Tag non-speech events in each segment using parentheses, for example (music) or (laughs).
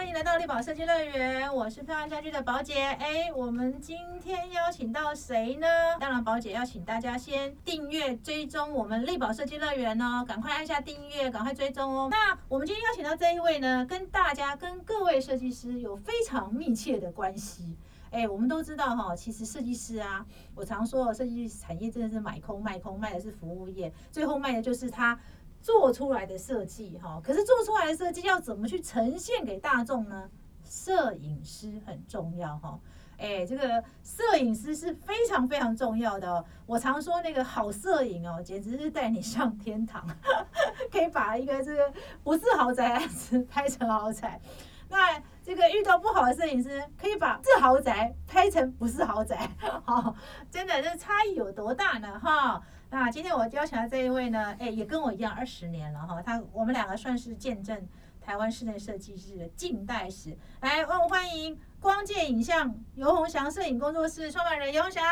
欢迎来到力宝设计乐园，我是漂亮家居的宝姐。哎，我们今天邀请到谁呢？当然，宝姐要请大家先订阅追踪我们力宝设计乐园哦，赶快按下订阅，赶快追踪哦。那我们今天邀请到这一位呢，跟大家跟各位设计师有非常密切的关系。哎，我们都知道哈，其实设计师啊，我常说设计产业真的是买空卖空，卖的是服务业，最后卖的就是他。做出来的设计哈，可是做出来的设计要怎么去呈现给大众呢？摄影师很重要哈，哎，这个摄影师是非常非常重要的。我常说那个好摄影哦，简直是带你上天堂，(laughs) 可以把一个这个不是豪宅拍成豪宅。那这个遇到不好的摄影师，可以把是豪宅拍成不是豪宅，好，真的这差异有多大呢？哈。那今天我邀请的这一位呢，哎，也跟我一样二十年了哈。他我们两个算是见证台湾室内设计师的近代史。来，我们欢迎光界影像尤鸿祥摄影工作室创办人尤鸿祥，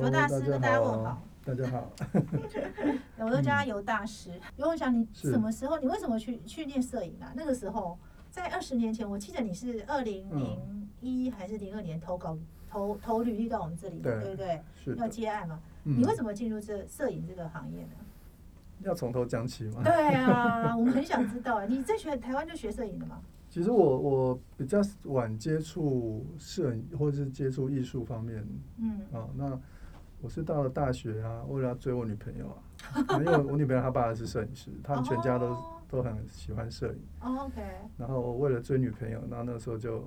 尤大师跟大家问好。大家好，(laughs) 我都叫他尤大师。尤鸿祥，你什么时候？你为什么去去练摄影啊？那个时候在二十年前，我记得你是二零零一还是零二年投稿投投履历到我们这里，对不对？要接案嘛。你为什么进入这摄影这个行业呢？要从头讲起吗？对啊，(laughs) 我们很想知道。你在学台湾就学摄影的吗？其实我我比较晚接触摄影或者是接触艺术方面。嗯。啊，那我是到了大学啊，为了要追我女朋友啊，(laughs) 因为我女朋友她爸是摄影师，他们全家都都很喜欢摄影。OK。然后为了追女朋友，然后那时候就。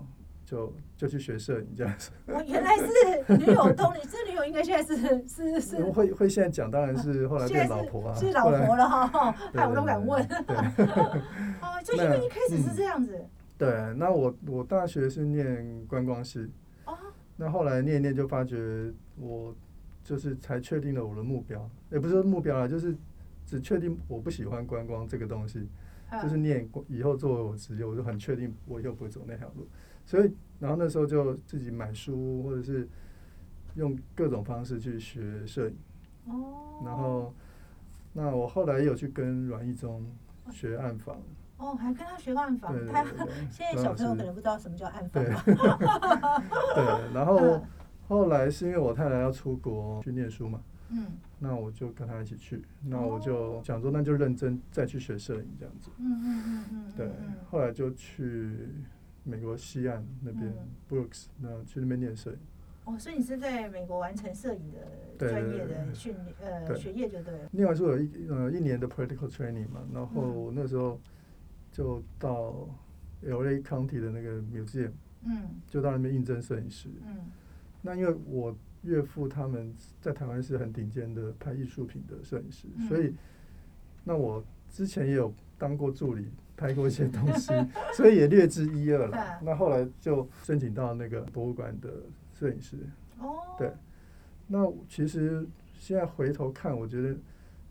就就去学摄影这样子。我原来是女友通，你这女友应该现在是是是。会会现在讲，当然是后来变老婆啊。是老婆了哈，(laughs) 哎，我都敢问。(laughs) 哦，就因为一开始是这样子。对，那我我大学是念观光系。哦。那后来念念就发觉，我就是才确定了我的目标，也不是目标啊，就是只确定我不喜欢观光这个东西，就是念以后作为我职业，我就很确定我以后不会走那条路。所以，然后那时候就自己买书，或者是用各种方式去学摄影。哦。然后，那我后来有去跟阮义忠学暗房。哦，还跟他学暗房？他 (laughs) 现在小朋友可能不知道什么叫暗房。对。(laughs) 对，然后后来是因为我太太要出国去念书嘛。嗯。那我就跟他一起去，那我就想说，那就认真再去学摄影这样子。嗯嗯嗯嗯。对，后来就去。美国西岸那边，Brooks，那去那边念摄影。哦，所以你是在美国完成摄影的专业的训练，呃，学业就对了。念完书有一呃一年的 practical training 嘛，然后那时候就到 LA County 的那个 museum，嗯，就到那边应征摄影师。嗯，那因为我岳父他们在台湾是很顶尖的拍艺术品的摄影师，所以那我之前也有当过助理。拍过一些东西，(laughs) 所以也略知一二了。那后来就申请到那个博物馆的摄影师。哦。对。那其实现在回头看，我觉得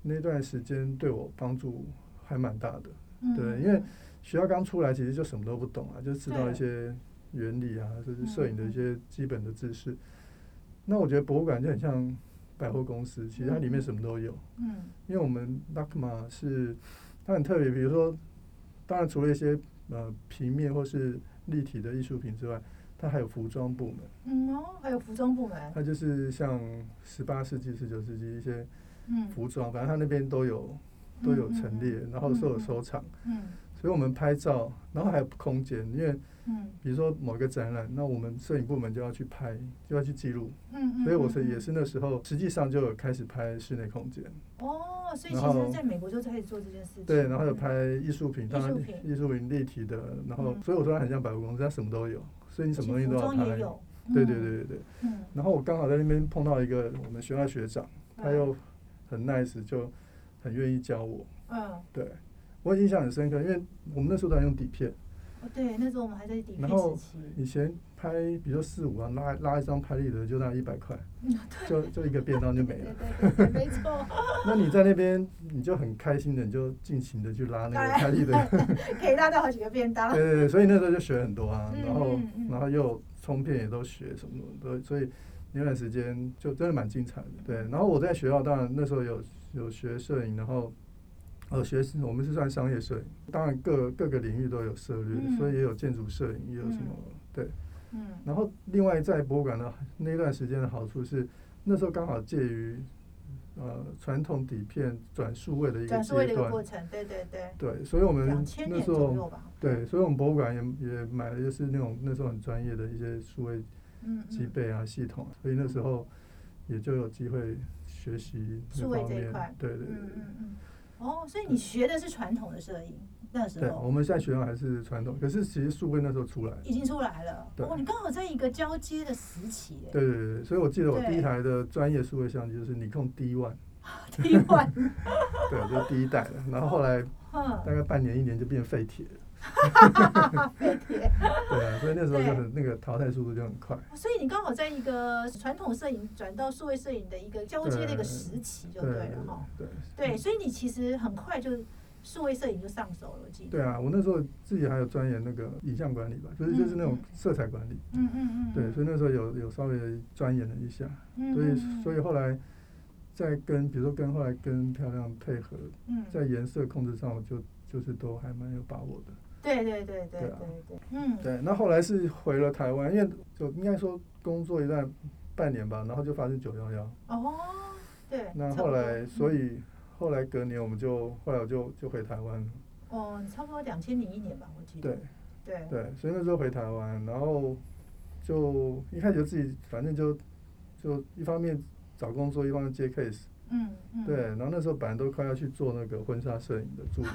那段时间对我帮助还蛮大的。嗯。对，因为学校刚出来，其实就什么都不懂啊，就知道一些原理啊，就是摄影的一些基本的知识。那我觉得博物馆就很像百货公司，其实它里面什么都有。嗯。因为我们 LACMA 是它很特别，比如说。当然，除了一些呃平面或是立体的艺术品之外，它还有服装部门。嗯哦，还有服装部门。它就是像十八世纪、十九世纪一些服装，反正它那边都有都有陈列，然后都有收藏。嗯。所以我们拍照，然后还有空间，因为嗯，比如说某个展览，那我们摄影部门就要去拍，就要去记录。嗯嗯。所以我是也是那时候，实际上就有开始拍室内空间。哦，所以其实在美国就开始做这件事情。对，然后有拍艺术品，当然艺术品立体的，然后所以我说它很像百货公司，它什么都有，所以你什么东西都要拍。对对对对对。嗯。然后我刚好在那边碰到一个我们学校学长，他又很 nice，就很愿意教我。嗯。对。我印象很深刻，因为我们那时候都在用底片。哦，对，那时候我们还在底片然后以前拍，比如说四五啊，拉拉一张拍立得就那一百块，就就一个便当就没了。对对对，没错。那你在那边，你就很开心的，你就尽情的去拉那个拍立得，(laughs) 可以拉到好几个便当。对对对，所以那时候就学很多啊，然后然后又冲片也都学什么的，所以那段时间就真的蛮精彩的。对，然后我在学校当然那时候有有学摄影，然后。哦，学习我们是算商业摄影，当然各各个领域都有涉猎，所以也有建筑摄影，也有什么对。嗯。然后另外在博物馆的那段时间的好处是，那时候刚好介于呃传统底片转数位的一个阶段过程，对对对。对，所以我们那时候对，所以我们博物馆也也买了就是那种那时候很专业的一些数位机备啊系统，所以那时候也就有机会学习数位这一块，对对对。哦，所以你学的是传统的摄影，那时候。对，我们现在学的还是传统，可是其实数位那时候出来，已经出来了。对，哦，你刚好在一个交接的时期。对对对，所以我记得我第一台的专业数位相机就是尼控 D One。(laughs) D One。(laughs) 对，就是第一代的，然后后来大概半年一年就变废铁了。废铁。对啊，所以那时候就很那个淘汰速度就很快。所以你刚好在一个传统摄影转到数位摄影的一个交接的一个时期，就对了哈。对。对，所以你其实很快就数位摄影就上手了，我记得。对啊，我那时候自己还有钻研那个影像管理吧，就是就是那种色彩管理。嗯嗯嗯。对，所以那时候有有稍微钻研了一下，所以所以后来在跟比如说跟后来跟漂亮配合，在颜色控制上，我就就是都还蛮有把握的。对对对对对对，嗯，对，那后来是回了台湾，因为就应该说工作一段半年吧，然后就发生九幺幺。哦，对。那后来，所以后来隔年我们就后来我就就回台湾。哦，差不多两千零一年吧，我记得。对对对，所以那时候回台湾，然后就一开始自己反正就就一方面找工作，一方面接 case。嗯嗯。对，然后那时候本来都快要去做那个婚纱摄影的助理。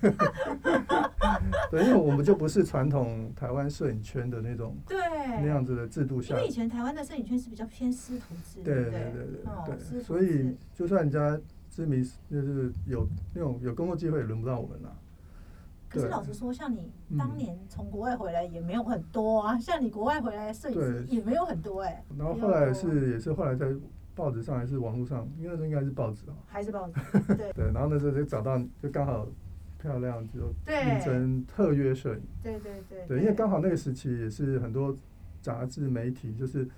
(laughs) 对，因为我们就不是传统台湾摄影圈的那种，对那样子的制度下。因为以前台湾的摄影圈是比较偏师徒制，对对对对对，所以就算人家知名，就是有那种有工作机会，也轮不到我们了。可是老实说，像你当年从国外回来也没有很多啊，像你国外回来摄影师也没有很多哎。然后后来是也是后来在报纸上还是网络上，因为那时候应该是报纸啊，还是报纸 (laughs) 对对，然后那时候就找到，就刚好。漂亮，就应征特约摄影。对对对。对，因为刚好那个时期也是很多杂志媒体就是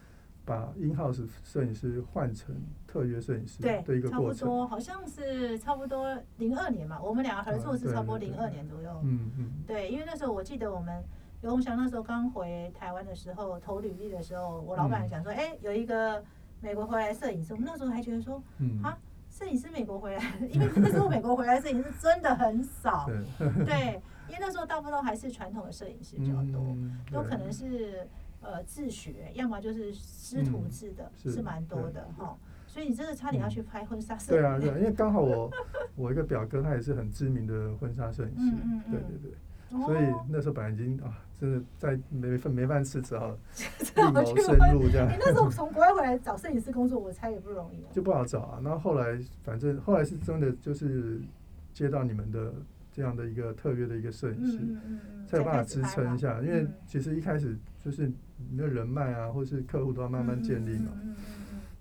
把 in house 摄影师换成特约摄影师的一个过程。差不多，好像是差不多零二年嘛，我们两个合作是差不多零二年左右。嗯嗯。对，因为那时候我记得我们刘鸿祥那时候刚回台湾的时候投履历的时候，我老板想说，哎，有一个美国回来摄影师，我们那时候还觉得说，啊。摄影师美国回来，(laughs) 因为那时候美国回来摄影师真的很少，(laughs) 对，因为那时候大部分都还是传统的摄影师比较多，都可能是呃自学，要么就是师徒制的，是蛮多的哈。所以你真的差点要去拍婚纱摄影。对啊，对啊，因为刚好我 (laughs) 我一个表哥他也是很知名的婚纱摄影师，对对对。所以那时候本来已经啊，真的在没饭没饭吃，只好 (laughs) 另谋生路这样。你那时候从国外回来找摄影师工作，我猜也不容易。就不好找啊。然后后来，反正后来是真的就是接到你们的这样的一个特约的一个摄影师，才有办法支撑一下。因为其实一开始就是你的人脉啊，或是客户都要慢慢建立嘛。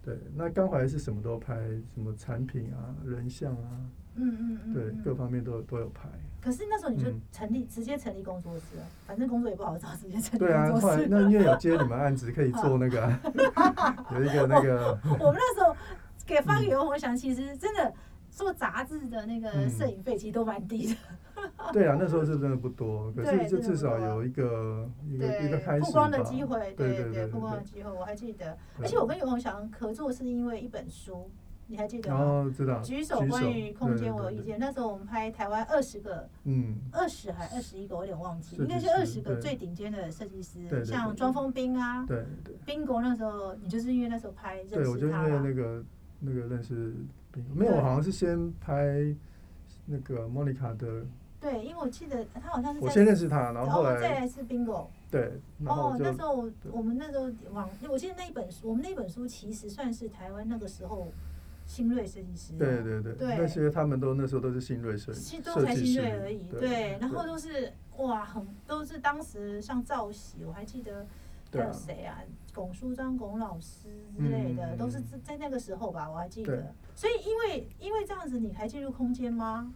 对，那刚回来是什么都拍，什么产品啊、人像啊，嗯嗯嗯，对，各方面都都有拍。可是那时候你就成立，直接成立工作室，反正工作也不好找，直接成立工作室。对啊，后来那因为有接你们案子，可以做 (laughs) 那个，(laughs) 有一个那个。(laughs) 我们那时候给发给刘鸿祥，其实真的做杂志的那个摄影费，其实都蛮低的。对啊，那时候是真的不多，可是就至少有一个一个一个开始曝光的机会，对对对，曝光的机会，我还记得。而且我跟尤鸿祥合作是因为一本书。你还记得吗？哦，知道。举手关于空间，我有意见。那时候我们拍台湾二十个，嗯，二十还二十一个，我有点忘记，应该是二十个最顶尖的设计师，像庄丰斌啊，对对。宾国那时候，你就是因为那时候拍认识他对，我就因为那个那个认识宾国，没有，我好像是先拍那个莫妮卡的。对，因为我记得他好像是。我先认识他，然后后来再来是宾果。对。哦，那时候我们那时候往，我记得那一本书，我们那本书其实算是台湾那个时候。新锐设计师，对对对，那些他们都那时候都是新锐设计师，都才新锐而已，对，然后都是哇，很都是当时像赵喜，我还记得还有谁啊，巩书章巩老师之类的，都是在那个时候吧，我还记得。所以因为因为这样子，你还进入空间吗？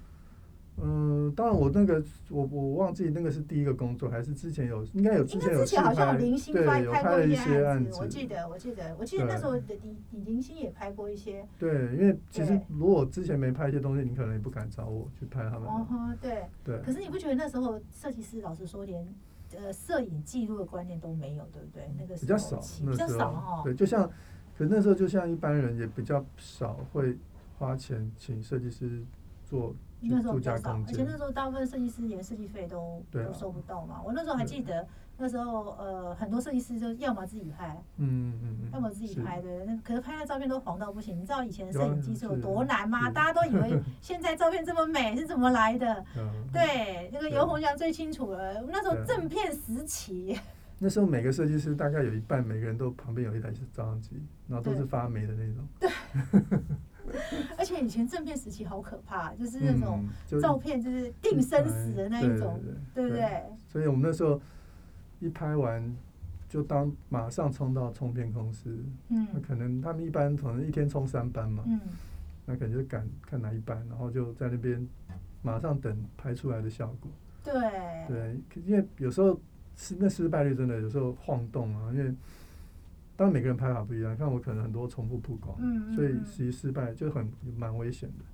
嗯，当然我那个我我忘记那个是第一个工作还是之前有应该有之前有之前好像零星拍拍过一些案子，我记得我记得我记得那时候的李李零星也拍过一些。对，因为其实如果之前没拍一些东西，你可能也不敢找我去拍他们。哦吼，对对。可是你不觉得那时候设计师老实说连呃摄影记录的观念都没有，对不对？那个比较少，比较少哈。对，就像可那时候就像一般人也比较少会花钱请设计师做。那时候比较少，而且那时候大部分设计师连设计费都都收不到嘛。我那时候还记得，那时候呃很多设计师就要么自己拍，嗯嗯嗯，要么自己拍的。那可是拍的照片都黄到不行。你知道以前摄影技术有多难吗？大家都以为 (laughs) 现在照片这么美是怎么来的？对，那个尤鸿祥最清楚了。那时候正片时期，(laughs) 那时候每个设计师大概有一半，每个人都旁边有一台照相机，然后都是发霉的那种。对。(laughs) (laughs) 而且以前正片时期好可怕，就是那种照片就是定生死的那一种，对不对？所以我们那时候一拍完，就当马上冲到冲片公司，嗯，那可能他们一般可能一天冲三班嘛，嗯，那可能就赶看哪一班，然后就在那边马上等拍出来的效果，对，对，因为有时候失那失败率真的有时候晃动啊，因为。当然每个人拍法不一样，看我可能很多重复曝光，嗯所以其实失败就很蛮危险的。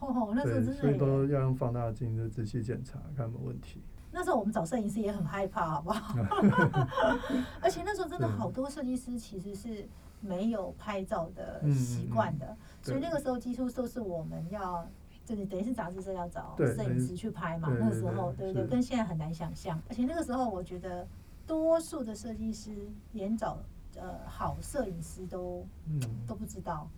哦，那时候真的。所以都要用放大镜就仔细检查，看有没有问题。那时候我们找摄影师也很害怕，好不好？(laughs) (laughs) 而且那时候真的好多设计师其实是没有拍照的习惯的，所以那个时候几乎都是我们要，就是等于是杂志社要找摄影师去拍嘛。那个时候，对不对？跟现在很难想象。而且那个时候，我觉得多数的设计师连找。呃，好摄影师都都不知道，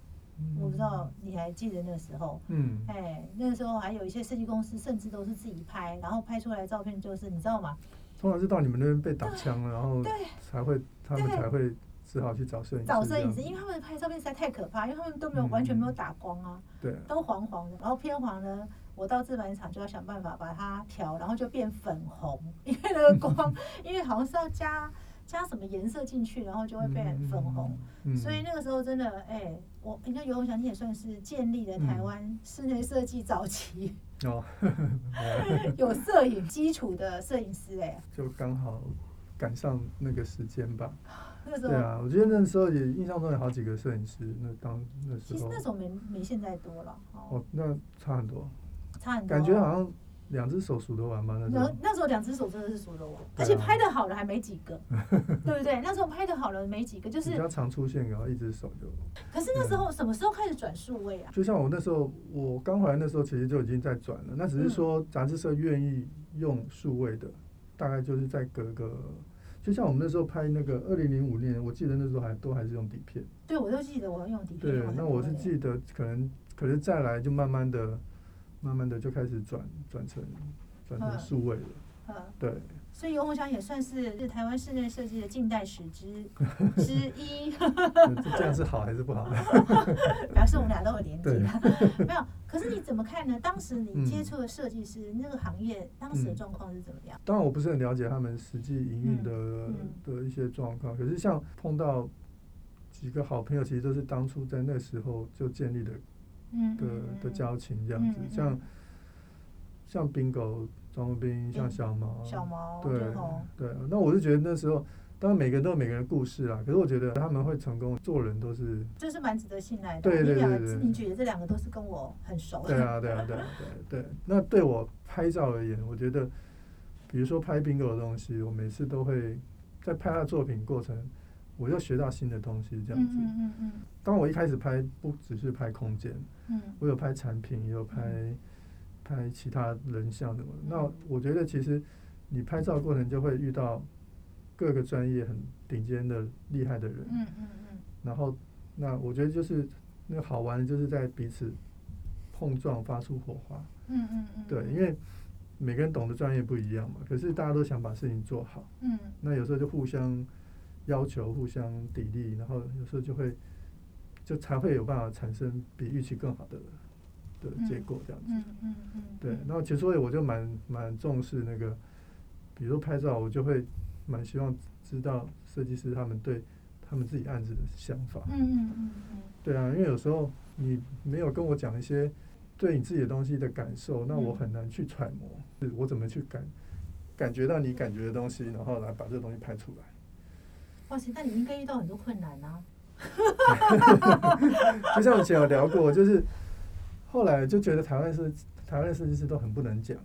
我不知道你还记得那时候，嗯，哎，那个时候还有一些设计公司甚至都是自己拍，然后拍出来的照片就是你知道吗？通常是到你们那边被打枪了，然后才会他们才会只好去找摄影师。找摄影师，因为他们拍照片实在太可怕，因为他们都没有完全没有打光啊，对，都黄黄的，然后偏黄呢，我到制版厂就要想办法把它调，然后就变粉红，因为那个光，(laughs) 因为好像是要加。加什么颜色进去，然后就会变粉红。所以那个时候真的，哎，我你看尤鸿祥，你也算是建立了台湾室内设计早期哦，(laughs) 有摄影基础的摄影师哎，就刚好赶上那个时间吧。那时候。对啊，我觉得那时候也印象中有好几个摄影师，那当那时候。其实那时候没没现在多了哦，那差很多，差很多，感觉好像。两只手数得完吗？那时候那时候两只手真的是数得完，而且拍的好的还没几个，(laughs) 对不对？那时候拍的好的没几个，就是比较常出现，然后一只手就。可是那时候什么时候开始转数位啊？就像我那时候，我刚回来那时候，其实就已经在转了。那只是说杂志社愿意用数位的，大概就是在隔个，就像我们那时候拍那个二零零五年，我记得那时候还都还是用底片。对，我都记得我用底片。对，那我是记得可能可是再来就慢慢的。慢慢的就开始转转成转成数位了，对。所以尤鸿祥也算是是台湾室内设计的近代史之之一。(laughs) 这样是好还是不好？(laughs) 表示我们俩都有连接。(laughs) 没有，可是你怎么看呢？当时你接触的设计师那个行业，当时的状况是怎么样？当然我不是很了解他们实际营运的的一些状况，可是像碰到几个好朋友，其实都是当初在那时候就建立的。的的交情这样子，像像冰狗、张文斌，像小毛，小毛，对对。那我是觉得那时候，当然每个人都有每个人故事啦。可是我觉得他们会成功，做人都是，就是蛮值得信赖的。对对对对，你觉得这两个都是跟我很熟的。对啊对啊 (laughs) 对对对。那对我拍照而言，我觉得，比如说拍冰狗的东西，我每次都会在拍他作品过程。我又学到新的东西，这样子。嗯嗯嗯。当我一开始拍，不只是拍空间，嗯，我有拍产品，也有拍拍其他人像的。那我觉得，其实你拍照过程就会遇到各个专业很顶尖的厉害的人。嗯嗯嗯。然后，那我觉得就是那个好玩的，就是在彼此碰撞，发出火花。嗯嗯嗯。对，因为每个人懂的专业不一样嘛，可是大家都想把事情做好。嗯。那有时候就互相。要求互相砥砺，然后有时候就会，就才会有办法产生比预期更好的的结果，这样子。嗯嗯嗯。对，那其实所以我就蛮蛮重视那个，比如说拍照，我就会蛮希望知道设计师他们对他们自己案子的想法。嗯嗯嗯嗯。对啊，因为有时候你没有跟我讲一些对你自己的东西的感受，那我很难去揣摩，是我怎么去感感觉到你感觉的东西，然后来把这个东西拍出来。哇塞，那你应该遇到很多困难啊！(laughs) 就像以前有聊过，就是后来就觉得台湾是台湾的设计师都很不能讲。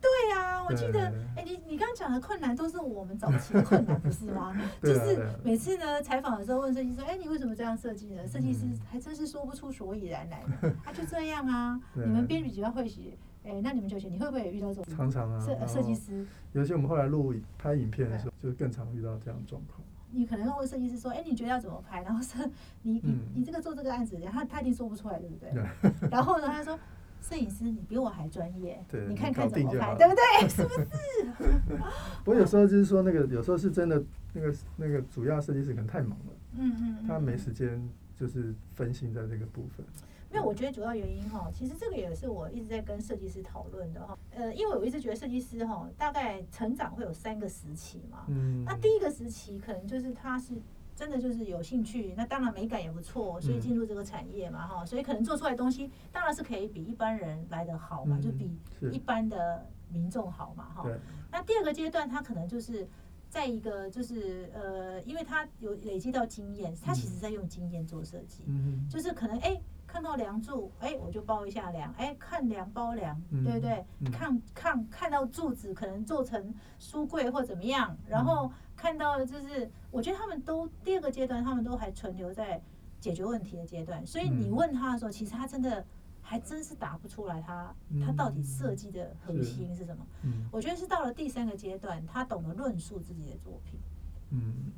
对呀，我记得，哎，你你刚刚讲的困难都是我们早期的困难，不是吗？(laughs) 就是每次呢采访的时候问设计师，哎，你为什么这样设计呢？设计师还真是说不出所以然来。他 (laughs) 就这样啊，你们编辑要会写，哎，那你们就写，你会不会也遇到这种？常常啊，设设计师。尤其我们后来录拍影片的时候，就更常遇到这样状况。你可能会问设计师说，哎，你觉得要怎么拍？然后是，你你你这个做这个案子，然后他一定做不出来，对不对？(laughs) 然后呢，他说。摄影师，你比我还专业，你看看怎么拍，对不对？(laughs) 是不是？(laughs) 我有时候就是说，那个有时候是真的，那个那个主要设计师可能太忙了，嗯嗯，他没时间就是分心在这个部分。没有，我觉得主要原因哈，其实这个也是我一直在跟设计师讨论的哈。呃，因为我一直觉得设计师哈，大概成长会有三个时期嘛。嗯。那第一个时期可能就是他是。真的就是有兴趣，那当然美感也不错，所以进入这个产业嘛，哈，所以可能做出来东西当然是可以比一般人来的好嘛，就比一般的民众好嘛，哈。那第二个阶段，他可能就是在一个就是呃，因为他有累积到经验，他其实在用经验做设计，嗯就是可能哎。看到梁柱，哎，我就包一下梁，哎，看梁包梁，对不对？看看看到柱子，可能做成书柜或怎么样，然后看到就是，我觉得他们都第二个阶段，他们都还存留在解决问题的阶段。所以你问他的时候，其实他真的还真是答不出来，他他到底设计的核心是什么？我觉得是到了第三个阶段，他懂得论述自己的作品。嗯。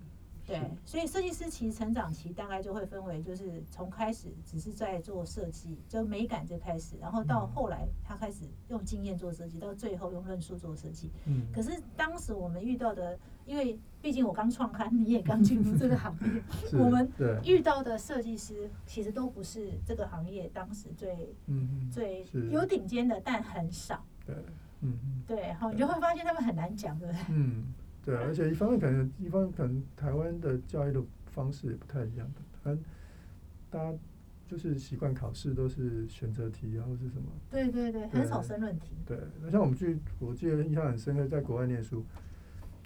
对，所以设计师其实成长期大概就会分为，就是从开始只是在做设计，就美感就开始，然后到后来他开始用经验做设计，到最后用论述做设计。嗯。可是当时我们遇到的，因为毕竟我刚创刊，你也刚进入这个行业，(laughs) 我们遇到的设计师其实都不是这个行业当时最嗯最有顶尖的，但很少。对，嗯对，然后你就会发现他们很难讲，对不对？嗯。对，而且一方面可能，一方面可能台湾的教育的方式也不太一样的，可能大家就是习惯考试都是选择题，然后是什么？对对对，很少申论题。对，那像我们去，我记得印象很深刻，在国外念书，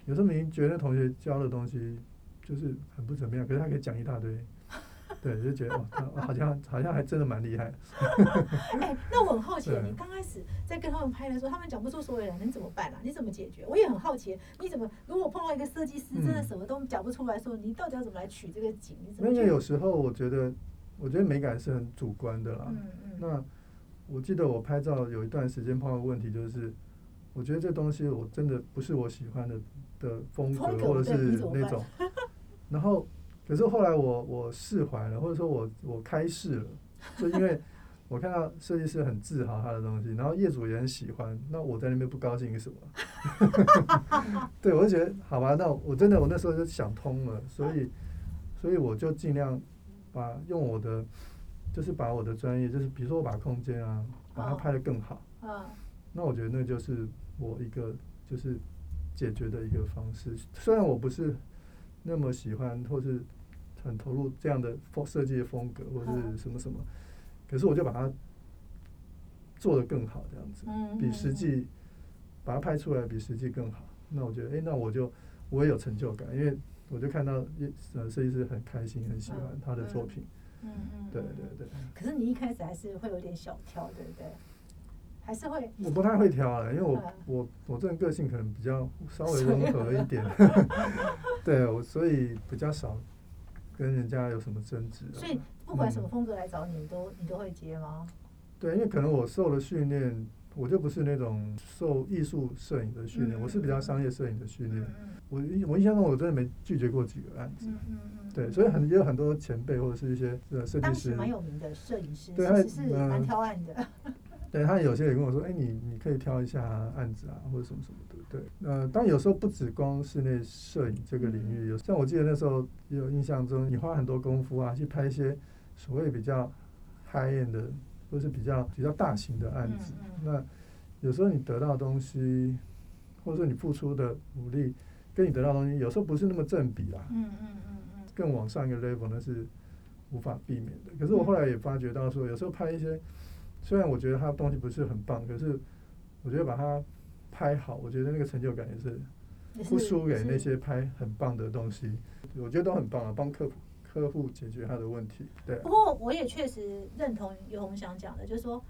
有时候明明觉得同学教的东西就是很不怎么样，可是他可以讲一大堆。对，就觉得哦，好像好像还真的蛮厉害。(laughs) 哎，那我很好奇，你刚开始在跟他们拍的时候，他们讲不出所以然，你怎么办啊？你怎么解决？我也很好奇，你怎么如果碰到一个设计师真的什么都讲不出来，说你到底要怎么来取这个景？因为有时候我觉得，我觉得美感是很主观的啦。嗯嗯。那我记得我拍照有一段时间碰到问题，就是我觉得这东西我真的不是我喜欢的的风格，或者是那种，(laughs) 然后。可是后来我我释怀了，或者说我我开释了，就因为我看到设计师很自豪他的东西，然后业主也很喜欢，那我在那边不高兴什么？(laughs) 对，我就觉得好吧，那我真的我那时候就想通了，所以所以我就尽量把用我的就是把我的专业，就是比如说我把空间啊把它拍得更好，那我觉得那就是我一个就是解决的一个方式，虽然我不是那么喜欢或是。很投入这样的风设计的风格或者是什么什么，可是我就把它做得更好，这样子，比实际把它拍出来比实际更好。那我觉得，哎，那我就我也有成就感，因为我就看到呃设计师很开心，很喜欢他的作品。嗯嗯，对对对。可是你一开始还是会有点小挑，对不对？还是会？我不太会挑啊，因为我我我这人个性可能比较稍微温和一点 (laughs) (laughs) 对我所以比较少。跟人家有什么争执？所以不管什么风格来找你，你都你都会接吗？对，因为可能我受了训练，我就不是那种受艺术摄影的训练，我是比较商业摄影的训练。我我印象中我真的没拒绝过几个案子。嗯嗯嗯。对，所以很也有很多前辈或者是一些呃设计师，蛮有名的摄影师，其实是蛮挑案的。对他有些也跟我说，哎，你你可以挑一下案子啊，或者什么什么的。对，呃，但有时候不止光室内摄影这个领域，有像我记得那时候有印象中，你花很多功夫啊，去拍一些所谓比较 high end 的，或是比较比较大型的案子。那有时候你得到的东西，或者说你付出的努力，跟你得到东西，有时候不是那么正比啦。嗯嗯嗯嗯。更往上一个 level 那是无法避免的。可是我后来也发觉到说，有时候拍一些。虽然我觉得他的东西不是很棒，可是我觉得把它拍好，我觉得那个成就感也是不输给那些拍很棒的东西。我觉得都很棒啊，帮客户客户解决他的问题。对。不过我也确实认同尤鸿祥讲的，就是说。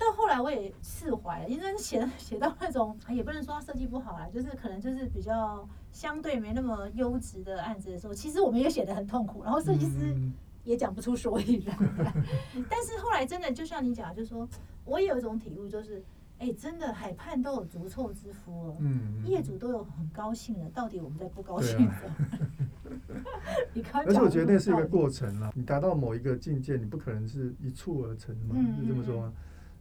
到后来我也释怀了，因为写 (laughs) 写到那种也不能说设计不好啦，就是可能就是比较相对没那么优质的案子的时候，其实我们也写的很痛苦，然后设计师也讲不出所以然。(laughs) 但是后来真的就像你讲，就是说我也有一种体悟，就是哎，真的海畔都有足臭之夫了，嗯，业主都有很高兴了，到底我们在不高兴什么？(laughs) 而且我觉得那是一个过程啦，你达到某一个境界，你不可能是一蹴而成嘛，是这么说吗？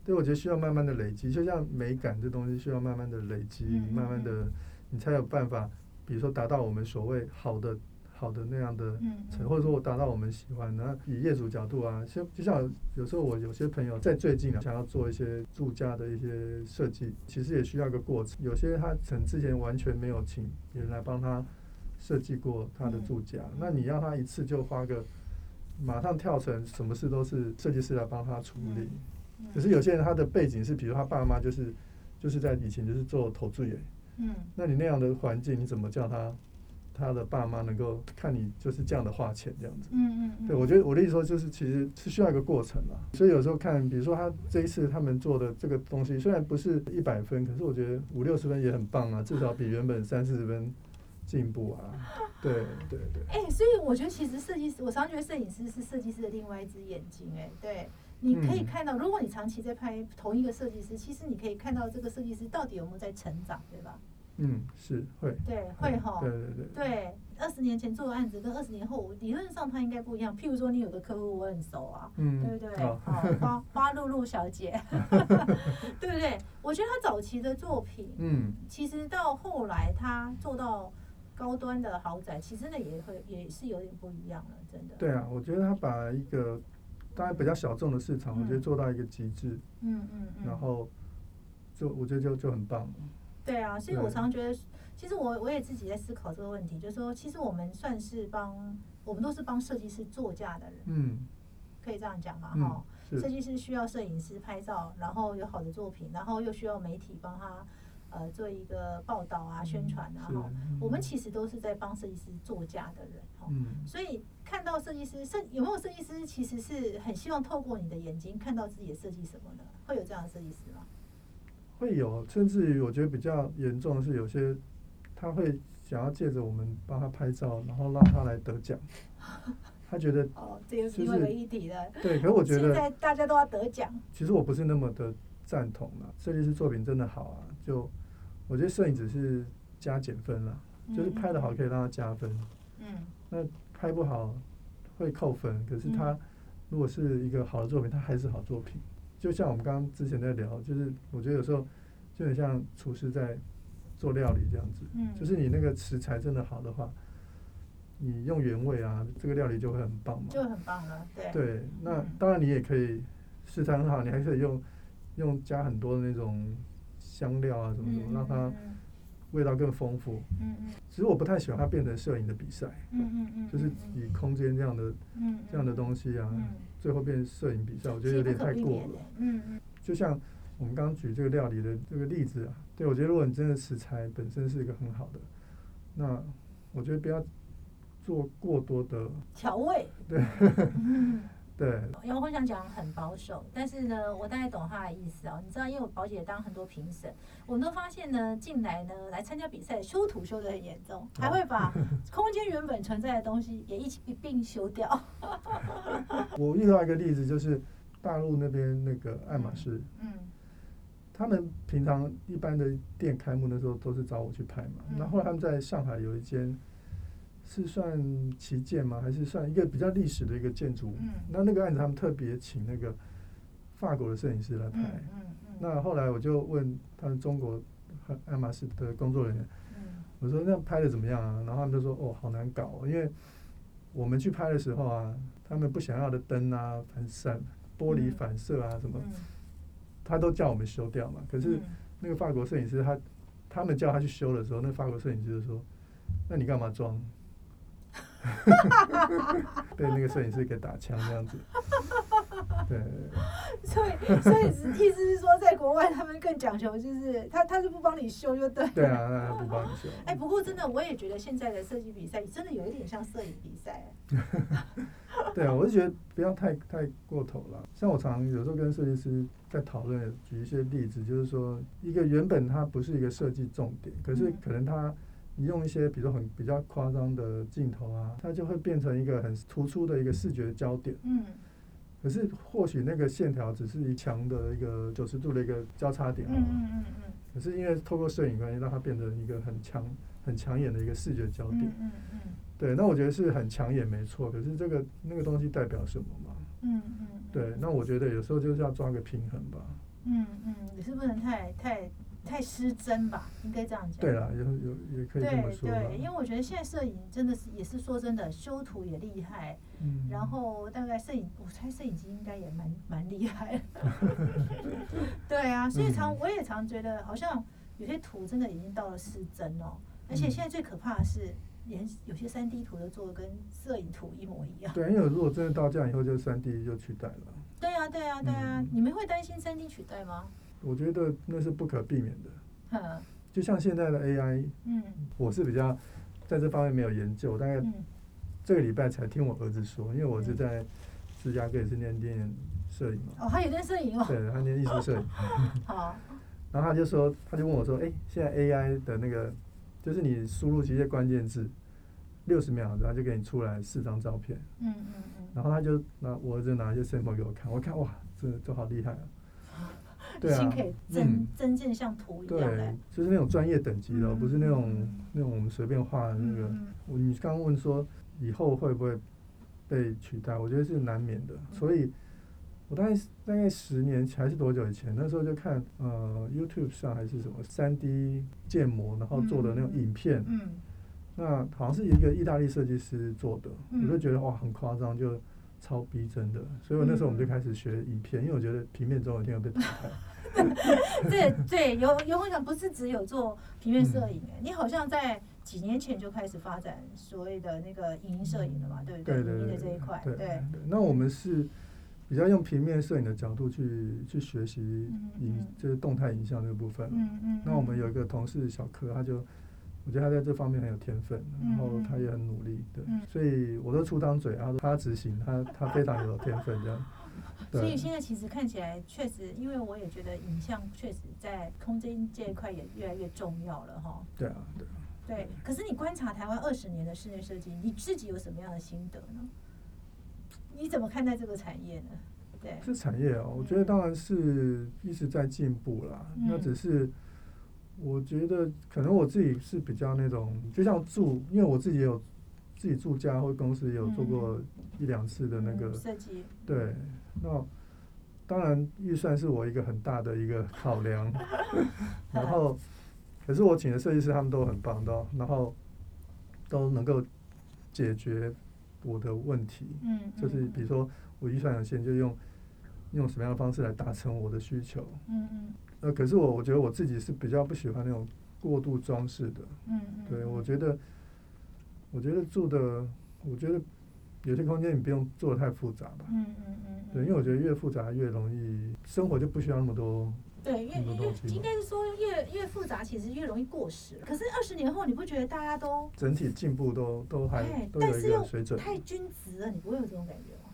所以我觉得需要慢慢的累积，就像美感这东西需要慢慢的累积，慢慢的你才有办法，比如说达到我们所谓好的好的那样的成，或者说我达到我们喜欢的。以业主角度啊，像就像有时候我有些朋友在最近啊，想要做一些住家的一些设计，其实也需要一个过程。有些他曾之前完全没有请人来帮他设计过他的住家，那你要他一次就花个马上跳成什么事都是设计师来帮他处理。可是有些人他的背景是，比如他爸妈就是就是在以前就是做投资员，嗯，那你那样的环境，你怎么叫他他的爸妈能够看你就是这样的花钱这样子？嗯嗯嗯。对，我觉得我的意思说就是其实是需要一个过程嘛。所以有时候看，比如说他这一次他们做的这个东西，虽然不是一百分，可是我觉得五六十分也很棒啊，至少比原本三四十分进步啊。对对对。哎，所以我觉得其实设计师，我常觉得摄影师是设计师的另外一只眼睛。哎，对。你可以看到，如果你长期在拍同一个设计师，其实你可以看到这个设计师到底有没有在成长，对吧？嗯，是会。对，会哈。对对对。对，二十年前做的案子跟二十年后，理论上它应该不一样。譬如说，你有个客户我很熟啊，嗯，对不对？好，花花露露小姐，(laughs) 对不对？我觉得他早期的作品，嗯，其实到后来他做到高端的豪宅，其实那也会也是有点不一样了，真的。对啊，我觉得他把一个。当然比较小众的市场，我觉得做到一个极致，嗯嗯嗯，然后就我觉得就就很棒。对啊，所以我常常觉得，其实我我也自己在思考这个问题，就是说，其实我们算是帮，我们都是帮设计师作价的人，嗯，可以这样讲嘛，哈，设计师需要摄影师拍照，然后有好的作品，然后又需要媒体帮他。呃，做一个报道啊，宣传啊，哈，我们其实都是在帮设计师作价的人，哈，所以看到设计师设有没有设计师，其实是很希望透过你的眼睛看到自己的设计什么的，会有这样的设计师吗？会有，甚至于我觉得比较严重的是，有些他会想要借着我们帮他拍照，然后让他来得奖，(laughs) 他觉得哦，这个是另外一个议题的，对，可是我觉得现在大家都要得奖，其实我不是那么的赞同了，设计师作品真的好啊，就。我觉得摄影只是加减分了，就是拍的好可以让他加分，嗯，那拍不好会扣分。可是他如果是一个好的作品，他还是好作品。就像我们刚刚之前在聊，就是我觉得有时候就很像厨师在做料理这样子，嗯，就是你那个食材真的好的话，你用原味啊，这个料理就会很棒嘛，就很棒了，对。对，那当然你也可以食材很好，你还可以用用加很多的那种。香料啊，什么什么，让它味道更丰富。嗯嗯。其实我不太喜欢它变成摄影的比赛。嗯嗯嗯。就是以空间这样的，这样的东西啊，最后变摄影比赛，我觉得有点太过了。嗯嗯。就像我们刚刚举这个料理的这个例子啊，对我觉得如果你真的食材本身是一个很好的，那我觉得不要做过多的调味。对。(laughs) 对，因为我想讲很保守，但是呢，我大概懂他的意思哦。你知道，因为我宝姐当很多评审，我们都发现呢，进来呢来参加比赛，修图修的很严重，还会把 (laughs) 空间原本存在的东西也一起一并修掉。(laughs) 我遇到一个例子，就是大陆那边那个爱马仕，嗯，他们平常一般的店开幕的时候都是找我去拍嘛，然后他们在上海有一间。是算旗舰吗？还是算一个比较历史的一个建筑？嗯，那那个案子他们特别请那个法国的摄影师来拍。嗯嗯。那后来我就问他们中国爱马仕的工作人员，嗯，我说那拍的怎么样啊？然后他们就说哦，好难搞，因为我们去拍的时候啊，他们不想要的灯啊、反闪、玻璃反射啊什么，他都叫我们修掉嘛。可是那个法国摄影师他他们叫他去修的时候，那法国摄影师就说：“那你干嘛装？” (laughs) 被那个摄影师给打枪这样子，(laughs) 对。所以，所以意思是说，在国外他们更讲求，就是他他是不帮你修就对。对啊，那不帮你修。(laughs) 哎，不过真的，我也觉得现在的设计比赛真的有一点像摄影比赛。对啊，我是觉得不要太太过头了。像我常有时候跟设计师在讨论，举一些例子，就是说，一个原本它不是一个设计重点，可是可能它你用一些比如说很比较夸张的镜头啊，它就会变成一个很突出的一个视觉焦点。嗯。可是或许那个线条只是一墙的一个九十度的一个交叉点。嗯嗯嗯嗯。可是因为透过摄影关系，让它变成一个很强、很抢眼的一个视觉焦点。嗯嗯嗯。对，那我觉得是很抢眼，没错。可是这个那个东西代表什么嘛？嗯嗯。对，那我觉得有时候就是要抓个平衡吧。嗯嗯，你是不能太太。太失真吧，应该这样讲。对了，有有也可以这么说。对对，因为我觉得现在摄影真的是也是说真的，修图也厉害。嗯。然后大概摄影，我猜摄影机应该也蛮蛮厉害。(laughs) 对啊，所以常我也常觉得，好像有些图真的已经到了失真哦。而且现在最可怕的是，连有些三 D 图都做的跟摄影图一模一样。对，因为如果真的到这样以后，就三 D 就取代了。对啊，对啊，对啊，你们会担心三 D 取代吗？我觉得那是不可避免的，就像现在的 AI，嗯，我是比较在这方面没有研究，大概这个礼拜才听我儿子说，因为我是在芝加哥也是念电影摄影嘛，哦，他也念摄影哦，对，他念艺术摄影，(laughs) 好，然后他就说，他就问我说，哎，现在 AI 的那个，就是你输入一些关键字，六十秒，然后就给你出来四张照片，嗯嗯嗯，然后他就拿我儿子拿一些 sample 给我看，我看哇，这这好厉害啊。已经可以真真正像图一样对，就是那种专业等级的，不是那种那种我们随便画的那个。你刚刚问说以后会不会被取代？我觉得是难免的。所以，我大概大概十年还是多久以前，那时候就看呃 YouTube 上还是什么三 D 建模，然后做的那种影片。嗯。那好像是一个意大利设计师做的，我就觉得哇很夸张，就超逼真的。所以我那时候我们就开始学影片，因为我觉得平面总有一天要被淘汰。(laughs) 对对，有有我想不是只有做平面摄影哎，你好像在几年前就开始发展所谓的那个影音摄影了嘛，对不对？影音的这一块，对。那我们是比较用平面摄影的角度去去学习影，就是动态影像这个部分。嗯嗯。那我们有一个同事小柯，他就我觉得他在这方面很有天分，然后他也很努力，对。所以我都出张嘴，他说他执行，他他非常有天分这样。(laughs) 所以现在其实看起来确实，因为我也觉得影像确实在空间这一块也越来越重要了哈。对啊，对啊。对，可是你观察台湾二十年的室内设计，你自己有什么样的心得呢？你怎么看待这个产业呢？对，这产业哦，我觉得当然是一直在进步啦。那只是我觉得可能我自己是比较那种，就像住，因为我自己有。自己住家或公司也有做过一两次的那个设计，对，那当然预算是我一个很大的一个考量，(laughs) 然后可是我请的设计师他们都很棒的，然后都能够解决我的问题，嗯，就是比如说我预算有限，就用用什么样的方式来达成我的需求，嗯嗯，呃，可是我我觉得我自己是比较不喜欢那种过度装饰的，嗯嗯，对我觉得。我觉得住的，我觉得有些空间你不用做的太复杂吧。嗯嗯嗯。对，因为我觉得越复杂越容易生活就不需要那么多。对，越越应该是说越越复杂，其实越容易过时。可是二十年后，你不觉得大家都整体进步都都还都有一个水准？太均值了，你不会有这种感觉吗？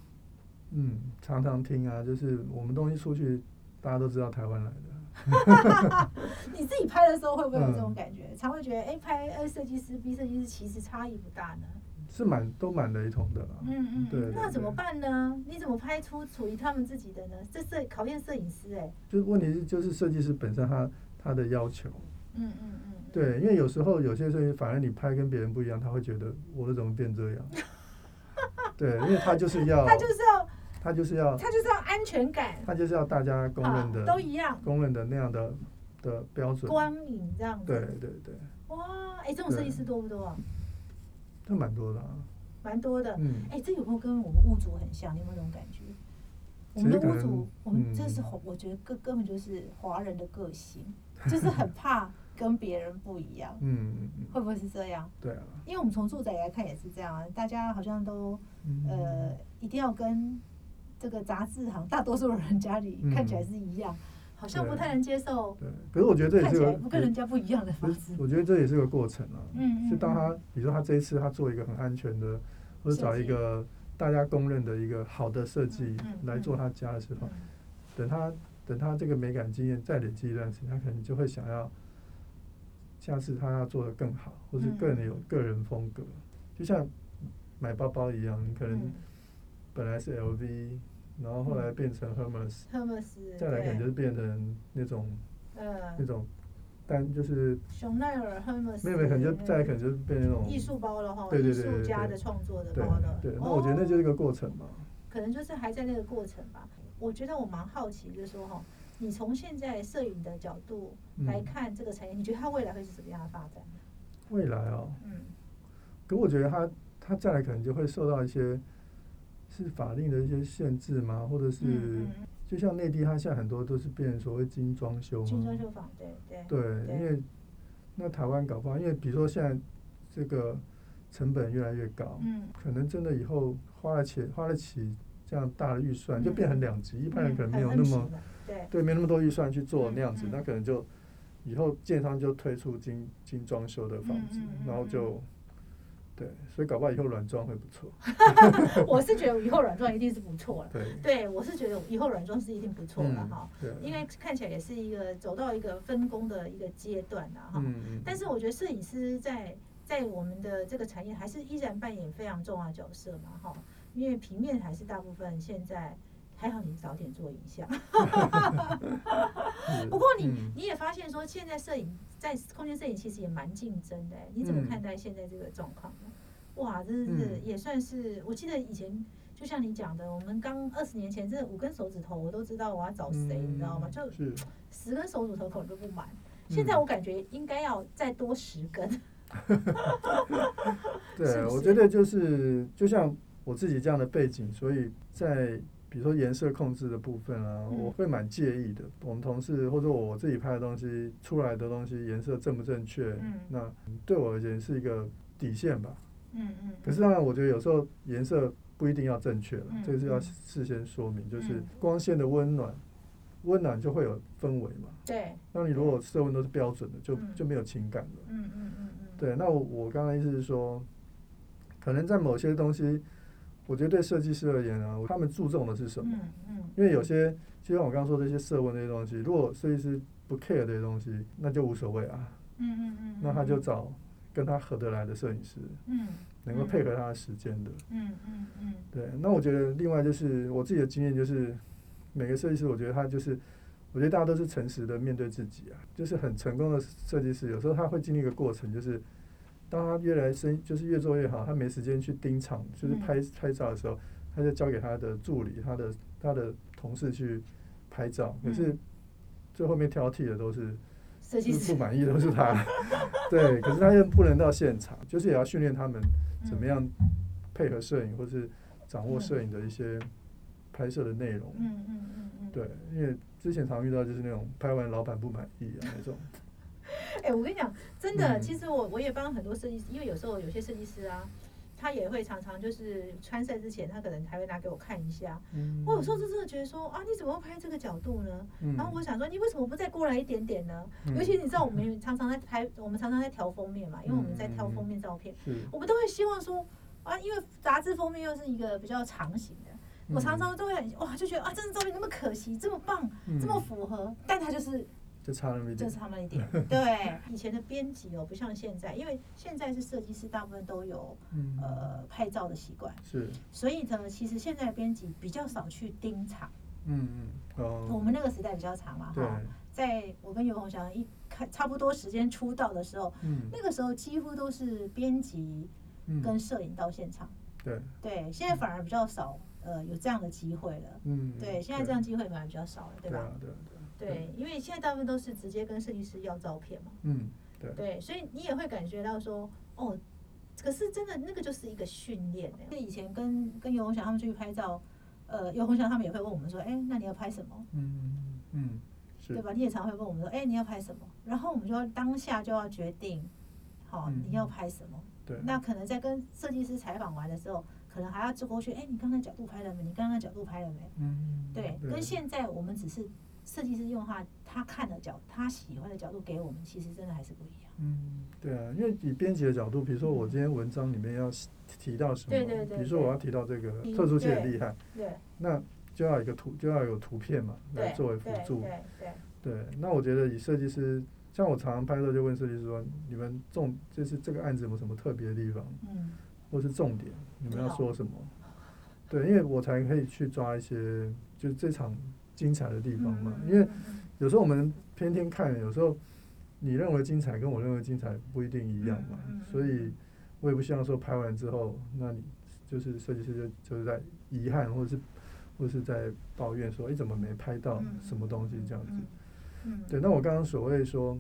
嗯，常常听啊，就是我们东西出去，大家都知道台湾来的。(laughs) 你自己拍的时候会不会有这种感觉？常会觉得，哎，拍 A 设计师、B 设计师其实差异不大呢？是蛮都蛮雷同的。嗯嗯，对。那怎么办呢？你怎么拍出属于他们自己的呢？这摄考验摄影师哎。就是问题是，就是设计师本身他他的要求。嗯嗯嗯。对，因为有时候有些设计反而你拍跟别人不一样，他会觉得我的怎么变这样？(laughs) 对，因为他就是要他就是要。他就是要，他就是要安全感，他就是要大家公认的，都一样，公认的那样的的标准，光影这样子，对对对。哇，哎，这种设计师多不多啊？这蛮多的啊，蛮多的。嗯，哎，这有没有跟我们屋主很像？你有没有这种感觉？我们的屋主，我们这是我觉得根根本就是华人的个性，(laughs) 就是很怕跟别人不一样。嗯嗯嗯，会不会是这样？对啊，因为我们从住宅来看也是这样啊，大家好像都呃一定要跟。这个杂志行大多数人家里看起来是一样，好像不太能接受。对，可是我觉得这也是个跟人家不一样的方式。我觉得这也是个过程啊。嗯嗯。就当他，比如说他这一次他做一个很安全的，或者找一个大家公认的一个好的设计来做他家的时候，等他等他这个美感经验再累积一段时间，他可能就会想要下次他要做的更好，或是更有个人风格。就像买包包一样，你可能本来是 LV。然后后来变成 Hermes，再来可能就是变成那种，呃，那种，但就是熊奈尔 Hermes，没有没有，可能就再来可能就是变那种艺术包了哈，对对对，艺术家的创作的包了。对，那我觉得那就是一个过程嘛。可能就是还在那个过程吧。我觉得我蛮好奇，就是说哈，你从现在摄影的角度来看这个产业，你觉得它未来会是什么样的发展？未来哦，嗯，可我觉得它它再来可能就会受到一些。是法令的一些限制吗？或者是就像内地，它现在很多都是变所谓精装修。精装修房，对对。对，因为那台湾搞不好，因为比如说现在这个成本越来越高，嗯，可能真的以后花了钱花得起这样大的预算，就变成两级。一般人可能没有那么对对，没那么多预算去做那样子，那可能就以后建商就推出精精装修的房子，然后就。对，所以搞不好以后软装会不错。(laughs) 我是觉得以后软装一定是不错了。对，对我是觉得以后软装是一定不错的哈。对，因为看起来也是一个走到一个分工的一个阶段了哈。但是我觉得摄影师在在我们的这个产业还是依然扮演非常重要的角色嘛哈。因为平面还是大部分现在还好，你早点做影像。不过你你也发现说，现在摄影。在空间摄影其实也蛮竞争的，你怎么看待现在这个状况呢？哇，真的是也算是，我记得以前就像你讲的，我们刚二十年前，真的五根手指头我都知道我要找谁，你知道吗？就十根手指头可能都不满。现在我感觉应该要再多十根。(laughs) 对，(laughs) 我觉得就是就像我自己这样的背景，所以在。比如说颜色控制的部分啊，我会蛮介意的。我们同事或者我自己拍的东西出来的东西颜色正不正确？那对我而言是一个底线吧。嗯嗯。可是当然，我觉得有时候颜色不一定要正确了，这个是要事先说明，就是光线的温暖，温暖就会有氛围嘛。对。那你如果色温都是标准的，就就没有情感了。嗯嗯嗯嗯。对，那我我刚才意思是说，可能在某些东西。我觉得对设计师而言啊，他们注重的是什么？嗯嗯。因为有些，就像我刚刚说这些色温这些东西，如果设计师不 care 这些东西，那就无所谓啊。嗯嗯嗯。那他就找跟他合得来的摄影师。嗯。能够配合他的时间的。嗯嗯嗯。对，那我觉得另外就是我自己的经验就是，每个设计师，我觉得他就是，我觉得大家都是诚实的面对自己啊。就是很成功的设计师，有时候他会经历一个过程，就是。当他越来生，就是越做越好，他没时间去盯场，就是拍拍照的时候，他就交给他的助理、他的他的同事去拍照。可是最后面挑剔的都是，不满意都是他。(laughs) 对，可是他又不能到现场，就是也要训练他们怎么样配合摄影，或是掌握摄影的一些拍摄的内容。嗯嗯嗯嗯。对，因为之前常遇到就是那种拍完老板不满意啊那种。哎，我跟你讲，真的，其实我我也帮很多设计师，因为有时候有些设计师啊，他也会常常就是参赛之前，他可能还会拿给我看一下。嗯。我有时候就真的觉得说啊，你怎么会拍这个角度呢？嗯。然后我想说，你为什么不再过来一点点呢？嗯。尤其你知道，我们常常在拍，我们常常在调封面嘛，因为我们在挑封面照片。我们都会希望说啊，因为杂志封面又是一个比较长形的，我常常都会很哇，就觉得啊，这张照片那么可惜，这么棒，这么符合，但它就是。就差那么一点，就差那么一点。(laughs) 对，以前的编辑哦，不像现在，因为现在是设计师，大部分都有呃拍照的习惯。是。所以呢，其实现在的编辑比较少去盯场。嗯嗯。哦。我们那个时代比较长嘛，哈。在我跟尤鸿祥一开差不多时间出道的时候，嗯，那个时候几乎都是编辑跟摄影到现场。对。对，现在反而比较少，呃，有这样的机会了。嗯。对，现在这样机会反而比较少了，对吧？对对。对，因为现在大部分都是直接跟设计师要照片嘛。嗯，对。对，所以你也会感觉到说，哦，可是真的那个就是一个训练呢。以前跟跟尤鸿祥他们出去拍照，呃，尤鸿祥他们也会问我们说，哎，那你要拍什么？嗯嗯，对吧？你也常会问我们说，哎，你要拍什么？然后我们就要当下就要决定，好，你要拍什么？对。那可能在跟设计师采访完的时候。可能还要走过去，哎，你刚才角度拍了没？你刚刚角度拍了没？嗯，对，跟现在我们只是设计师用他他看的角，他喜欢的角度给我们，其实真的还是不一样。嗯，对啊，因为以编辑的角度，比如说我今天文章里面要提到什么，对对对，比如说我要提到这个特殊器很厉害，对，那就要一个图，就要有图片嘛，来作为辅助，对对对。那我觉得以设计师，像我常常拍摄就问设计师说，你们重就是这个案子有什么特别的地方，嗯，或是重点，你们要说什么？对，因为我才可以去抓一些，就是这场精彩的地方嘛。因为有时候我们天天看，有时候你认为精彩，跟我认为精彩不一定一样嘛。所以我也不希望说拍完之后，那你就是设计师就就是在遗憾，或者是或者是在抱怨说，哎，怎么没拍到什么东西这样子？对，那我刚刚所谓说，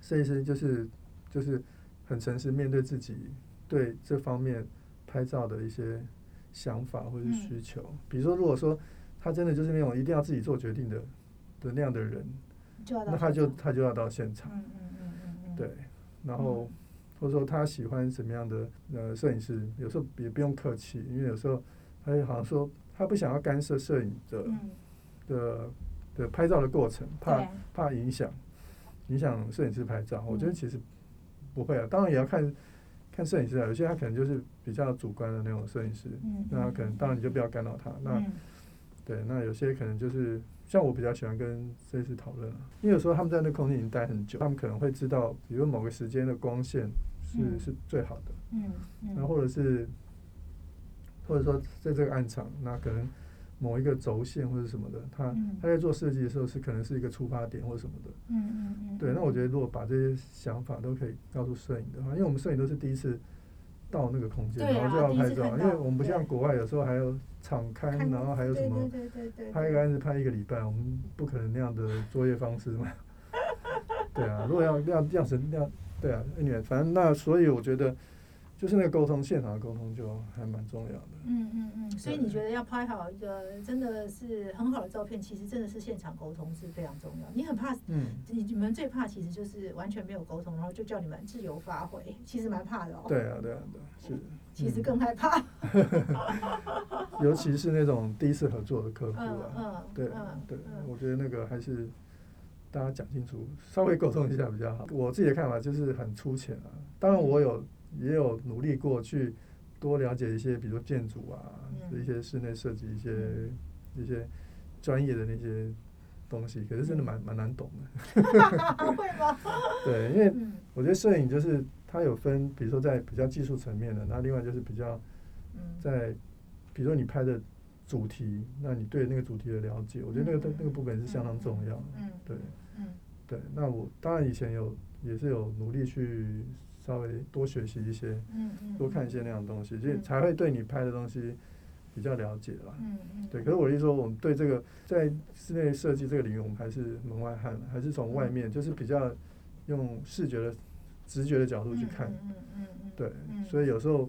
设计师就是就是很诚实面对自己对这方面拍照的一些。想法或者是需求，比如说，如果说他真的就是那种一定要自己做决定的的那样的人，那他就他就要到现场。嗯嗯嗯嗯对，然后或者说他喜欢什么样的呃摄影师，有时候也不用客气，因为有时候他好像说他不想要干涉摄影的的的拍照的过程，怕怕影响影响摄影师拍照。我觉得其实不会啊，当然也要看。看摄影师啊，有些他可能就是比较主观的那种摄影师，那他可能当然你就不要干扰他。那对，那有些可能就是像我比较喜欢跟设计师讨论，因为有时候他们在那空间已经待很久，他们可能会知道，比如某个时间的光线是是最好的，嗯，那或者是或者说在这个暗场，那可能。某一个轴线或者什么的，他他在做设计的时候是可能是一个出发点或者什么的。嗯嗯嗯。对，那我觉得如果把这些想法都可以告诉摄影的话，因为我们摄影都是第一次到那个空间，然后就要拍照，因为我们不像国外有时候还有场刊，然后还有什么拍一个案子拍一个礼拜，我们不可能那样的作业方式嘛。(laughs) 对啊，如果要要要成那样，对啊，那反正那所以我觉得。就是那个沟通，现场的沟通就还蛮重要的。嗯嗯嗯，所以你觉得要拍好一个真的是很好的照片，其实真的是现场沟通是非常重要。你很怕，嗯，你你们最怕其实就是完全没有沟通，然后就叫你们自由发挥，其实蛮怕的哦。对啊，对啊，对，是。其实更害怕。(laughs) 尤其是那种第一次合作的客户啊，嗯，对，对，我觉得那个还是大家讲清楚，稍微沟通一下比较好。我自己的看法就是很粗浅啊，当然我有。也有努力过去多了解一些，比如说建筑啊，一些室内设计一些一些专业的那些东西，可是真的蛮蛮难懂的。(laughs) 会吗？(laughs) 对，因为我觉得摄影就是它有分，比如说在比较技术层面的，那另外就是比较在，比如说你拍的主题，那你对那个主题的了解，我觉得那个那个部分是相当重要。嗯，对，嗯，对。那我当然以前有也是有努力去。稍微多学习一些，嗯嗯，多看一些那样东西，就才会对你拍的东西比较了解了。嗯嗯，对。可是我一说，我们对这个在室内设计这个领域，我们还是门外汉，还是从外面，就是比较用视觉的、直觉的角度去看。嗯嗯嗯，对。所以有时候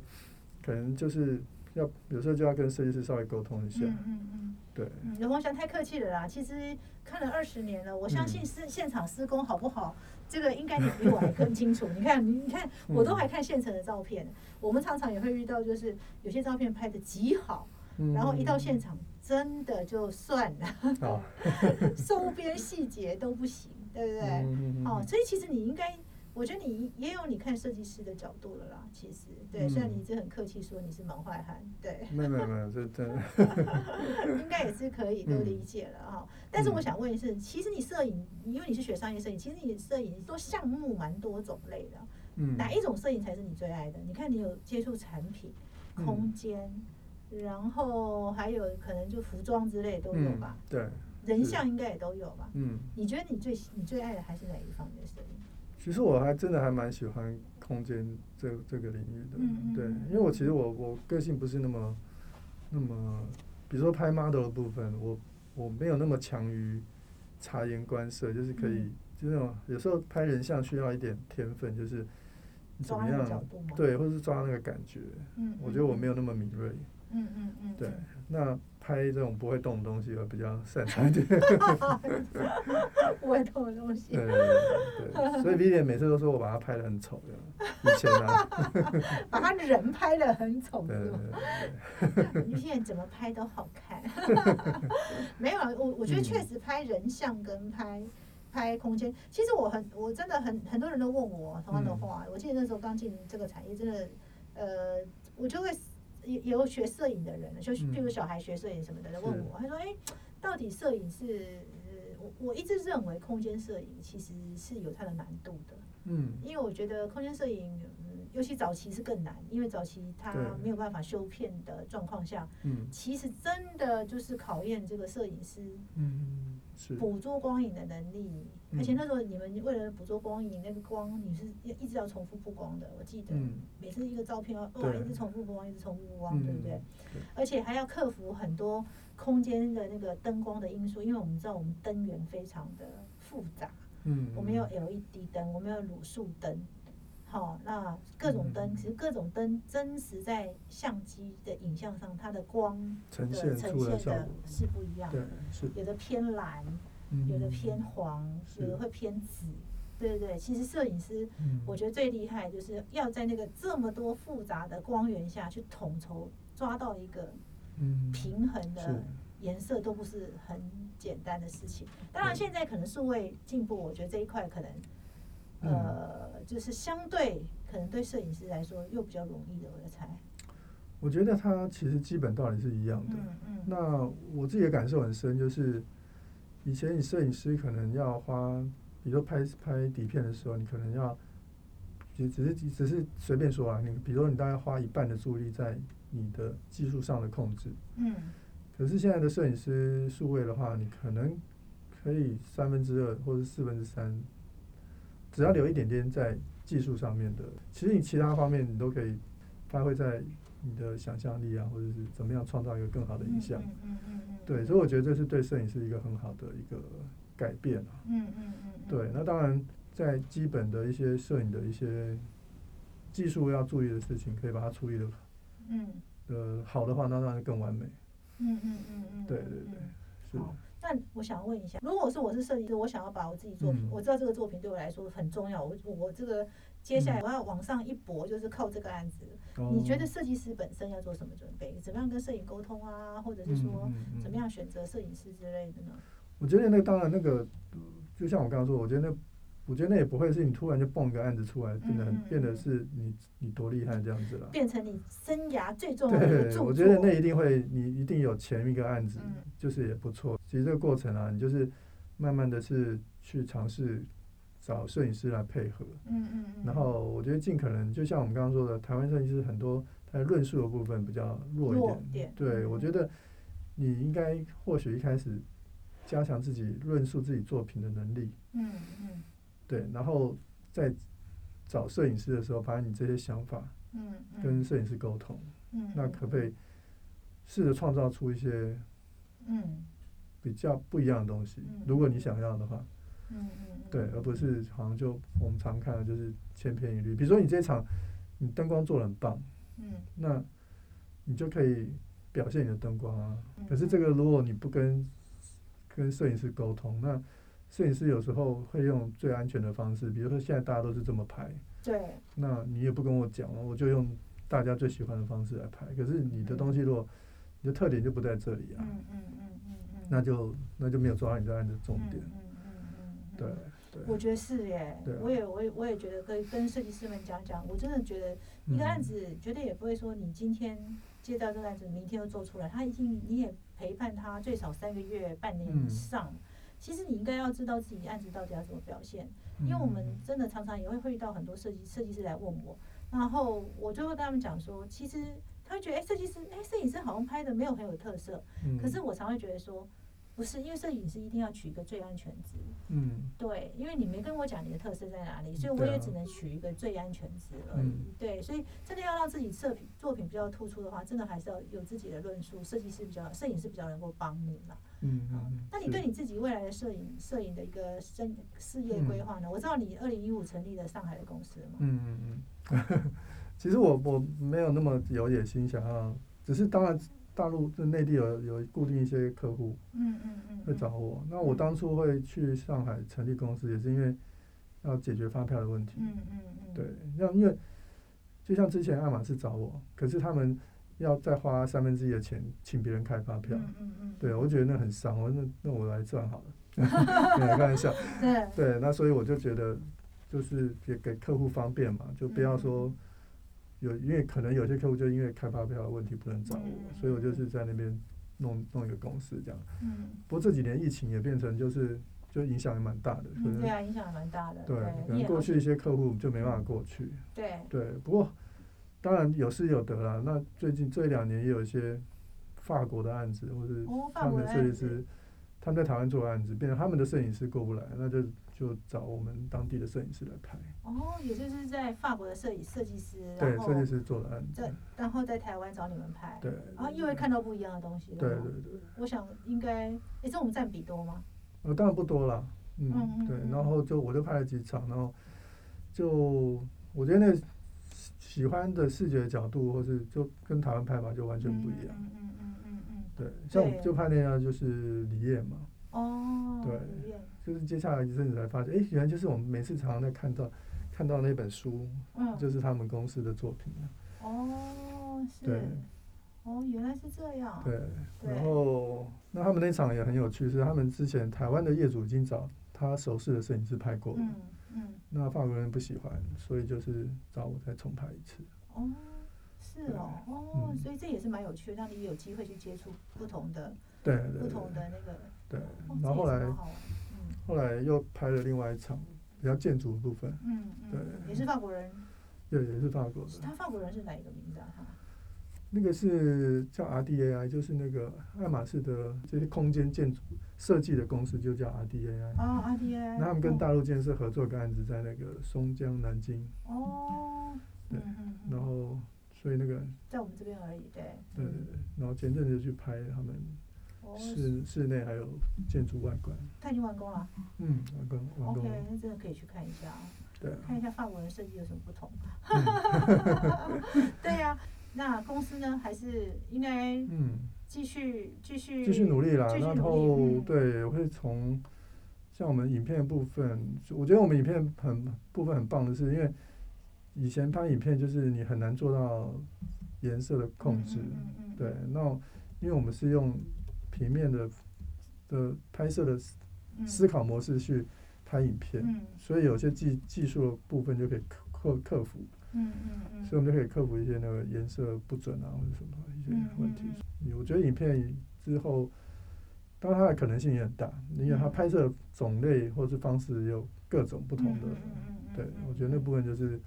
可能就是要，有时候就要跟设计师稍微沟通一下。嗯嗯嗯，对。刘梦祥太客气了啦，其实看了二十年了，我相信是现场施工好不好？这个应该你比我还更清楚。你看，你看，(laughs) 我都还看现成的照片。我们常常也会遇到，就是有些照片拍的极好，然后一到现场，真的就算了，(laughs) 收边细节都不行，对不对？哦，所以其实你应该。我觉得你也有你看设计师的角度了啦，其实对，虽然你一直很客气说你是门外汉，对，没有没有没有，这真的，(laughs) 应该也是可以都理解了哈。但是我想问的是，其实你摄影，因为你是学商业摄影，其实你摄影做项目蛮多种类的，嗯，哪一种摄影才是你最爱的？你看你有接触产品、空间，然后还有可能就服装之类都有吧？对，人像应该也都有吧？嗯，你觉得你最你最爱的还是哪一方面的摄影？其实我还真的还蛮喜欢空间这这个领域的，对，因为我其实我我个性不是那么那么，比如说拍 model 的部分，我我没有那么强于察言观色，就是可以就那种有时候拍人像需要一点天分，就是怎么样对，或者是抓那个感觉，嗯，我觉得我没有那么敏锐，嗯嗯嗯，对，那。拍这种不会动的东西，会比较擅长一点。(laughs) 不会动的东西。对对对，所以 Vivian 每次都说我把他拍的很丑的，以前啊。(laughs) 把他人拍的很丑。对对对。Vivian (laughs) 怎么拍都好看。没有，我我觉得确实拍人像跟拍拍空间，其实我很我真的很很多人都问我同样的话。我记得那时候刚进这个产业，真的呃，我就会。有有学摄影的人，就譬如小孩学摄影什么的，问我，他说：“哎，到底摄影是……我我一直认为空间摄影其实是有它的难度的。嗯，因为我觉得空间摄影，嗯，尤其早期是更难，因为早期它没有办法修片的状况下，嗯，其实真的就是考验这个摄影师，嗯。”捕捉光影的能力，而且那时候你们为了捕捉光影，那个光你是要一直要重复曝光的。我记得每次一个照片要哇一直重复曝光，一直重复曝光，对不对？而且还要克服很多空间的那个灯光的因素，因为我们知道我们灯源非常的复杂。嗯，我们有 LED 灯，我们有卤素灯。好，那各种灯，其实各种灯真实在相机的影像上，它的光呈现呈现的是不一样的，有的偏蓝，有的偏黄，有的会偏紫，对对对。其实摄影师，我觉得最厉害就是要在那个这么多复杂的光源下去统筹抓到一个平衡的颜色，都不是很简单的事情。当然，现在可能数位进步，我觉得这一块可能。呃，就是相对可能对摄影师来说又比较容易的，我在猜。我觉得它其实基本道理是一样的。嗯嗯。那我自己的感受很深，就是以前你摄影师可能要花，比如拍拍底片的时候，你可能要，只只是只是随便说啊，你比如说你大概花一半的注意力在你的技术上的控制。嗯。可是现在的摄影师数位的话，你可能可以三分之二或者四分之三。只要留一点点在技术上面的，其实你其他方面你都可以发挥在你的想象力啊，或者是怎么样创造一个更好的影像。嗯嗯嗯对，所以我觉得这是对摄影师一个很好的一个改变啊。嗯嗯嗯。对，那当然在基本的一些摄影的一些技术要注意的事情，可以把它处理的，嗯，呃，好的话，那当然更完美。嗯嗯嗯嗯。对对对，是。那我想问一下，如果是我是设计师，我想要把我自己作品，我知道这个作品对我来说很重要，我我这个接下来我要往上一搏，就是靠这个案子。你觉得设计师本身要做什么准备？怎么样跟摄影沟通啊？或者是说怎么样选择摄影师之类的呢？我觉得那当然那个，就像我刚刚说，我觉得那。我觉得那也不会是你突然就蹦个案子出来，变得变得是你你多厉害这样子了。变成你生涯最重要的对，我觉得那一定会，你一定有前一个案子，就是也不错。其实这个过程啊，你就是慢慢的是去尝试找摄影师来配合。嗯嗯嗯。然后我觉得尽可能，就像我们刚刚说的，台湾摄影师很多，他论述的部分比较弱一点。对，我觉得你应该或许一开始加强自己论述自己作品的能力。嗯嗯。对，然后在找摄影师的时候，把你这些想法，嗯，跟摄影师沟通，嗯，那可不可以试着创造出一些，嗯，比较不一样的东西？如果你想要的话，嗯嗯，对，而不是好像就我们常看的就是千篇一律。比如说你这场你灯光做的很棒，嗯，那你就可以表现你的灯光啊。可是这个如果你不跟跟摄影师沟通，那摄影师有时候会用最安全的方式，比如说现在大家都是这么拍，对，那你也不跟我讲，我就用大家最喜欢的方式来拍。可是你的东西如果你的特点就不在这里啊，嗯嗯嗯嗯嗯，那就那就没有抓到你的案子重点，对对，我觉得是耶，我也我也我也觉得可以跟设计师们讲讲，我真的觉得一个案子绝对也不会说你今天接到这个案子，明天就做出来，他已经你也陪伴他最少三个月、半年以上。其实你应该要知道自己案子到底要怎么表现，因为我们真的常常也会会遇到很多设计设计师来问我，然后我就会跟他们讲说，其实他会觉得哎，设计师哎，摄影师好像拍的没有很有特色，可是我常会觉得说。不是，因为摄影师一定要取一个最安全值。嗯，对，因为你没跟我讲你的特色在哪里，所以我也只能取一个最安全值而已。对，所以真的要让自己作品作品比较突出的话，真的还是要有自己的论述。设计师比较，摄影师比较能够帮你嘛。嗯嗯。那你对你自己未来的摄影摄影的一个生事业规划呢？我知道你二零一五成立了上海的公司嘛。嗯嗯嗯。(laughs) 其实我我没有那么有野心，想要，只是当然。大陆就内地有有固定一些客户，嗯嗯嗯，会找我。那我当初会去上海成立公司，也是因为要解决发票的问题。嗯嗯嗯，对，那因为就像之前爱马仕找我，可是他们要再花三分之一的钱请别人开发票。嗯嗯嗯，对我觉得那很伤，我那那我来赚好了。(laughs) 开玩笑。对对，那所以我就觉得就是也给客户方便嘛，就不要说。有，因为可能有些客户就因为开发票的问题不能找我，所以我就是在那边弄弄一个公司这样。嗯。不过这几年疫情也变成就是就影响也蛮大的。嗯，对啊，影响也蛮大的。对，可能过去一些客户就没办法过去。对。对，不过当然有失有得啦。那最近这两年也有一些法国的案子，或是他们设计师，他们在台湾做案子，变成他们的摄影师过不来，那就。就找我们当地的摄影师来拍。哦，也就是在法国的摄影设计师，对设计师做的案子，然后在台湾找你们拍。对。然后因为看到不一样的东西。对对对。我想应该，哎，这种占比多吗？呃，当然不多了。嗯。对，然后就我就拍了几场，然后就我觉得那喜欢的视觉角度，或是就跟台湾拍法就完全不一样。嗯嗯嗯嗯嗯。对，像我就拍那样就是李艳嘛。哦。对。就是接下来一阵子才发现，哎，原来就是我们每次常常在看到看到那本书，嗯，就是他们公司的作品哦，是。对。哦，原来是这样。对。然后，那他们那场也很有趣，是他们之前台湾的业主已经找他熟识的摄影师拍过了，嗯嗯。那法国人不喜欢，所以就是找我再重拍一次。哦，是哦，哦，所以这也是蛮有趣的，让你有机会去接触不同的，对，不同的那个。对。然后后来。后来又拍了另外一场比较建筑的部分，嗯嗯，对，也是法国人，对，也是法国的。他法国人是哪一个名字啊？那个是叫 RDAI，就是那个爱马仕的这些空间建筑设计的公司，就叫 RDAI。哦，RDAI。那他们跟大陆建设合作个案子，在那个松江南京。哦。对。然后，所以那个在我们这边而已，对。对对对，然后前阵子去拍他们。室室内还有建筑外观，他已经完工了。嗯，完工完工。OK，那真的可以去看一下啊。对。看一下法国的设计有什么不同。(laughs) 对呀，那公司呢？还是应该嗯继续继续继续努力啦。然后对，我会从像我们影片部分，我觉得我们影片很部分很棒的是，因为以前拍影片就是你很难做到颜色的控制。嗯嗯。对，那因为我们是用。平面的的拍摄的思考模式去拍影片，所以有些技技术的部分就可以克克克服。嗯嗯嗯，所以我们就可以克服一些那个颜色不准啊或者什么一些问题。我觉得影片之后，当然它的可能性也很大，因为它拍摄种类或者是方式有各种不同的。对，我觉得那部分就是。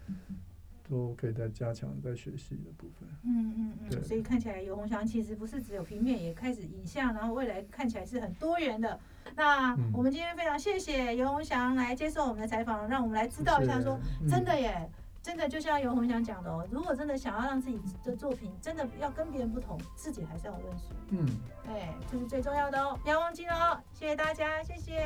都可以再加强、再学习的部分。嗯嗯嗯，所以看起来游鸿祥其实不是只有平面，也开始影像，然后未来看起来是很多元的。那我们今天非常谢谢游鸿祥来接受我们的采访，让我们来知道一下，说真的耶，真的就像游鸿祥讲的哦，如果真的想要让自己的作品真的要跟别人不同，自己还是要认识。嗯，哎，这是最重要的哦，不要忘记了哦。谢谢大家，谢谢。